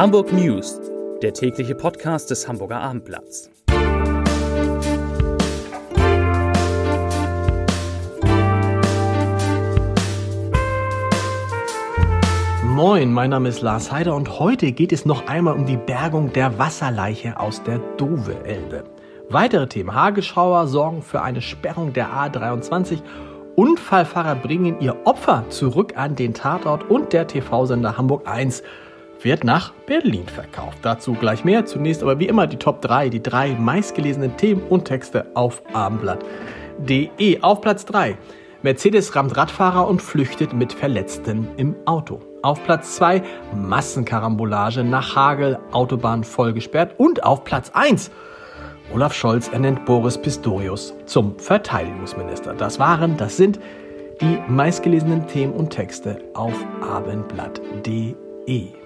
Hamburg News, der tägliche Podcast des Hamburger Abendblatts. Moin, mein Name ist Lars Heider und heute geht es noch einmal um die Bergung der Wasserleiche aus der Dove-Elbe. Weitere Themen. Hagelschauer sorgen für eine Sperrung der A23. Unfallfahrer bringen ihr Opfer zurück an den Tatort und der TV-Sender Hamburg 1 wird nach Berlin verkauft. Dazu gleich mehr. Zunächst aber wie immer die Top 3, die drei meistgelesenen Themen und Texte auf abendblatt.de. Auf Platz 3. Mercedes rammt Radfahrer und flüchtet mit Verletzten im Auto. Auf Platz 2 Massenkarambolage nach Hagel, Autobahn voll gesperrt. Und auf Platz 1 Olaf Scholz ernennt Boris Pistorius zum Verteidigungsminister. Das waren, das sind die meistgelesenen Themen und Texte auf abendblatt.de.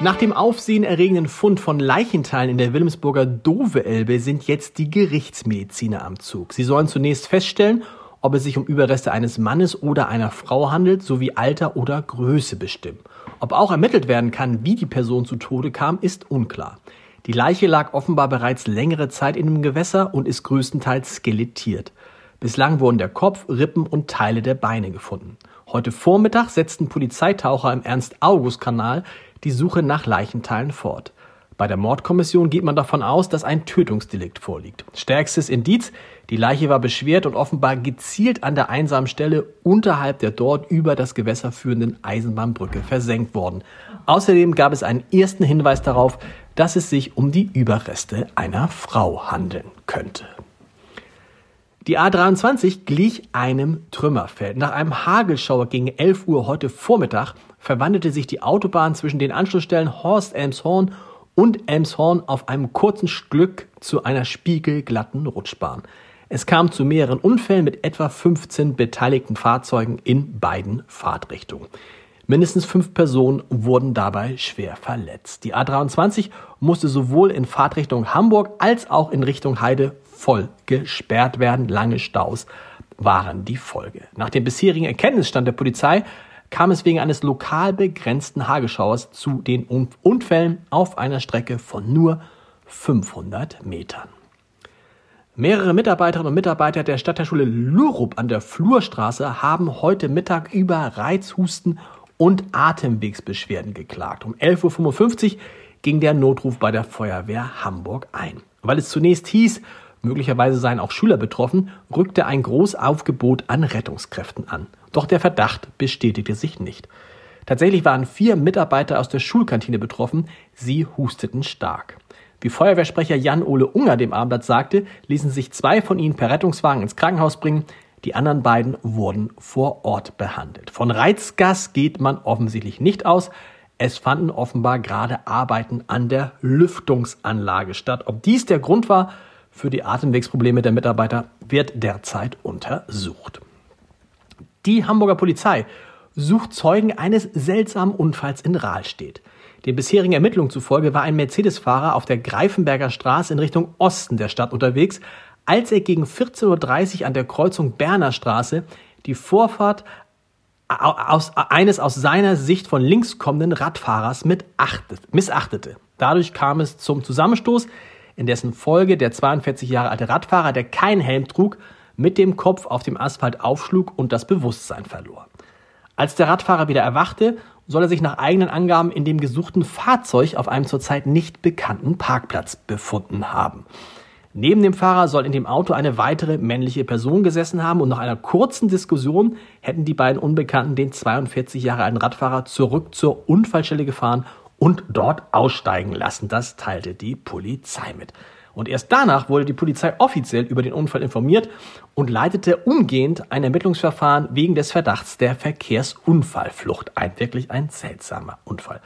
Nach dem aufsehenerregenden Fund von Leichenteilen in der Wilhelmsburger Dove-Elbe sind jetzt die Gerichtsmediziner am Zug. Sie sollen zunächst feststellen, ob es sich um Überreste eines Mannes oder einer Frau handelt, sowie Alter oder Größe bestimmen. Ob auch ermittelt werden kann, wie die Person zu Tode kam, ist unklar. Die Leiche lag offenbar bereits längere Zeit in dem Gewässer und ist größtenteils skelettiert. Bislang wurden der Kopf, Rippen und Teile der Beine gefunden. Heute Vormittag setzten Polizeitaucher im Ernst-August-Kanal die Suche nach Leichenteilen fort. Bei der Mordkommission geht man davon aus, dass ein Tötungsdelikt vorliegt. Stärkstes Indiz, die Leiche war beschwert und offenbar gezielt an der einsamen Stelle unterhalb der dort über das Gewässer führenden Eisenbahnbrücke versenkt worden. Außerdem gab es einen ersten Hinweis darauf, dass es sich um die Überreste einer Frau handeln könnte. Die A23 glich einem Trümmerfeld. Nach einem Hagelschauer gegen 11 Uhr heute Vormittag verwandelte sich die Autobahn zwischen den Anschlussstellen Horst-Elmshorn und Elmshorn auf einem kurzen Stück zu einer spiegelglatten Rutschbahn. Es kam zu mehreren Unfällen mit etwa 15 beteiligten Fahrzeugen in beiden Fahrtrichtungen. Mindestens fünf Personen wurden dabei schwer verletzt. Die A23 musste sowohl in Fahrtrichtung Hamburg als auch in Richtung Heide voll gesperrt werden. Lange Staus waren die Folge. Nach dem bisherigen Erkenntnisstand der Polizei kam es wegen eines lokal begrenzten Hagelschauers zu den Unfällen auf einer Strecke von nur 500 Metern. Mehrere Mitarbeiterinnen und Mitarbeiter der Stadtteilschule Lurup an der Flurstraße haben heute Mittag über Reizhusten und Atemwegsbeschwerden geklagt. Um 11.55 Uhr ging der Notruf bei der Feuerwehr Hamburg ein. Weil es zunächst hieß, möglicherweise seien auch Schüler betroffen, rückte ein Großaufgebot an Rettungskräften an. Doch der Verdacht bestätigte sich nicht. Tatsächlich waren vier Mitarbeiter aus der Schulkantine betroffen, sie husteten stark. Wie Feuerwehrsprecher Jan-Ole Unger dem Abendblatt sagte, ließen sich zwei von ihnen per Rettungswagen ins Krankenhaus bringen, die anderen beiden wurden vor Ort behandelt. Von Reizgas geht man offensichtlich nicht aus. Es fanden offenbar gerade Arbeiten an der Lüftungsanlage statt. Ob dies der Grund war für die Atemwegsprobleme der Mitarbeiter, wird derzeit untersucht. Die Hamburger Polizei sucht Zeugen eines seltsamen Unfalls in Rahlstedt. Den bisherigen Ermittlungen zufolge war ein Mercedes-Fahrer auf der Greifenberger Straße in Richtung Osten der Stadt unterwegs, als er gegen 14.30 Uhr an der Kreuzung Berner Straße die Vorfahrt aus, eines aus seiner Sicht von links kommenden Radfahrers missachtete. Dadurch kam es zum Zusammenstoß, in dessen Folge der 42 Jahre alte Radfahrer, der keinen Helm trug, mit dem Kopf auf dem Asphalt aufschlug und das Bewusstsein verlor. Als der Radfahrer wieder erwachte, soll er sich nach eigenen Angaben in dem gesuchten Fahrzeug auf einem zurzeit nicht bekannten Parkplatz befunden haben. Neben dem Fahrer soll in dem Auto eine weitere männliche Person gesessen haben und nach einer kurzen Diskussion hätten die beiden Unbekannten den 42 Jahre alten Radfahrer zurück zur Unfallstelle gefahren und dort aussteigen lassen. Das teilte die Polizei mit. Und erst danach wurde die Polizei offiziell über den Unfall informiert und leitete umgehend ein Ermittlungsverfahren wegen des Verdachts der Verkehrsunfallflucht ein. Wirklich ein seltsamer Unfall.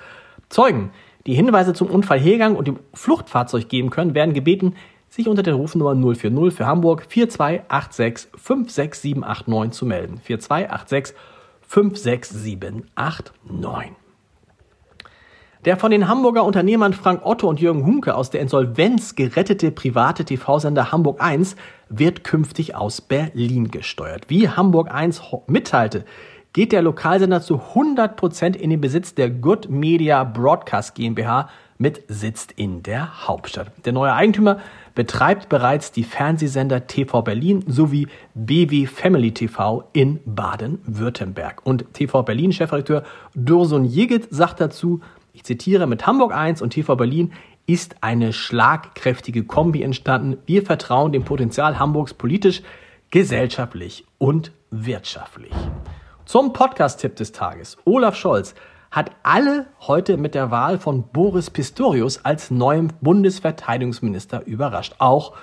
Zeugen, die Hinweise zum Unfallhergang und dem Fluchtfahrzeug geben können, werden gebeten, sich unter der Rufnummer 040 für Hamburg 4286 56789 zu melden. 4286 56789. Der von den Hamburger Unternehmern Frank Otto und Jürgen Hunke aus der Insolvenz gerettete private TV-Sender Hamburg 1 wird künftig aus Berlin gesteuert. Wie Hamburg 1 mitteilte, geht der Lokalsender zu 100% in den Besitz der Good Media Broadcast GmbH mit Sitz in der Hauptstadt. Der neue Eigentümer betreibt bereits die Fernsehsender TV Berlin sowie BW Family TV in Baden-Württemberg. Und TV Berlin Chefredakteur Dursun Jigit sagt dazu, ich zitiere, mit Hamburg 1 und TV Berlin ist eine schlagkräftige Kombi entstanden. Wir vertrauen dem Potenzial Hamburgs politisch, gesellschaftlich und wirtschaftlich. Zum Podcast-Tipp des Tages. Olaf Scholz hat alle heute mit der Wahl von Boris Pistorius als neuem Bundesverteidigungsminister überrascht. Auch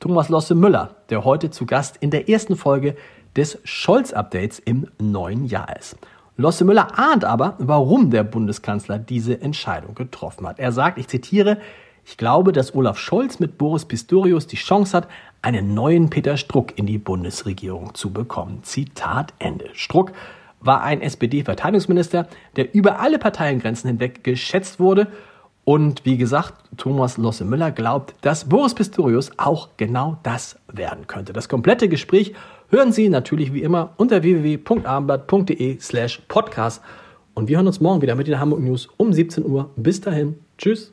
Thomas Losse Müller, der heute zu Gast in der ersten Folge des Scholz-Updates im neuen Jahr ist. Losse Müller ahnt aber, warum der Bundeskanzler diese Entscheidung getroffen hat. Er sagt, ich zitiere, ich glaube, dass Olaf Scholz mit Boris Pistorius die Chance hat, einen neuen Peter Struck in die Bundesregierung zu bekommen. Zitat Ende. Struck war ein SPD-Verteidigungsminister, der über alle Parteiengrenzen hinweg geschätzt wurde. Und wie gesagt, Thomas Losse Müller glaubt, dass Boris Pistorius auch genau das werden könnte. Das komplette Gespräch hören Sie natürlich wie immer unter www.abendblatt.de slash podcast. Und wir hören uns morgen wieder mit den Hamburg News um 17 Uhr. Bis dahin. Tschüss.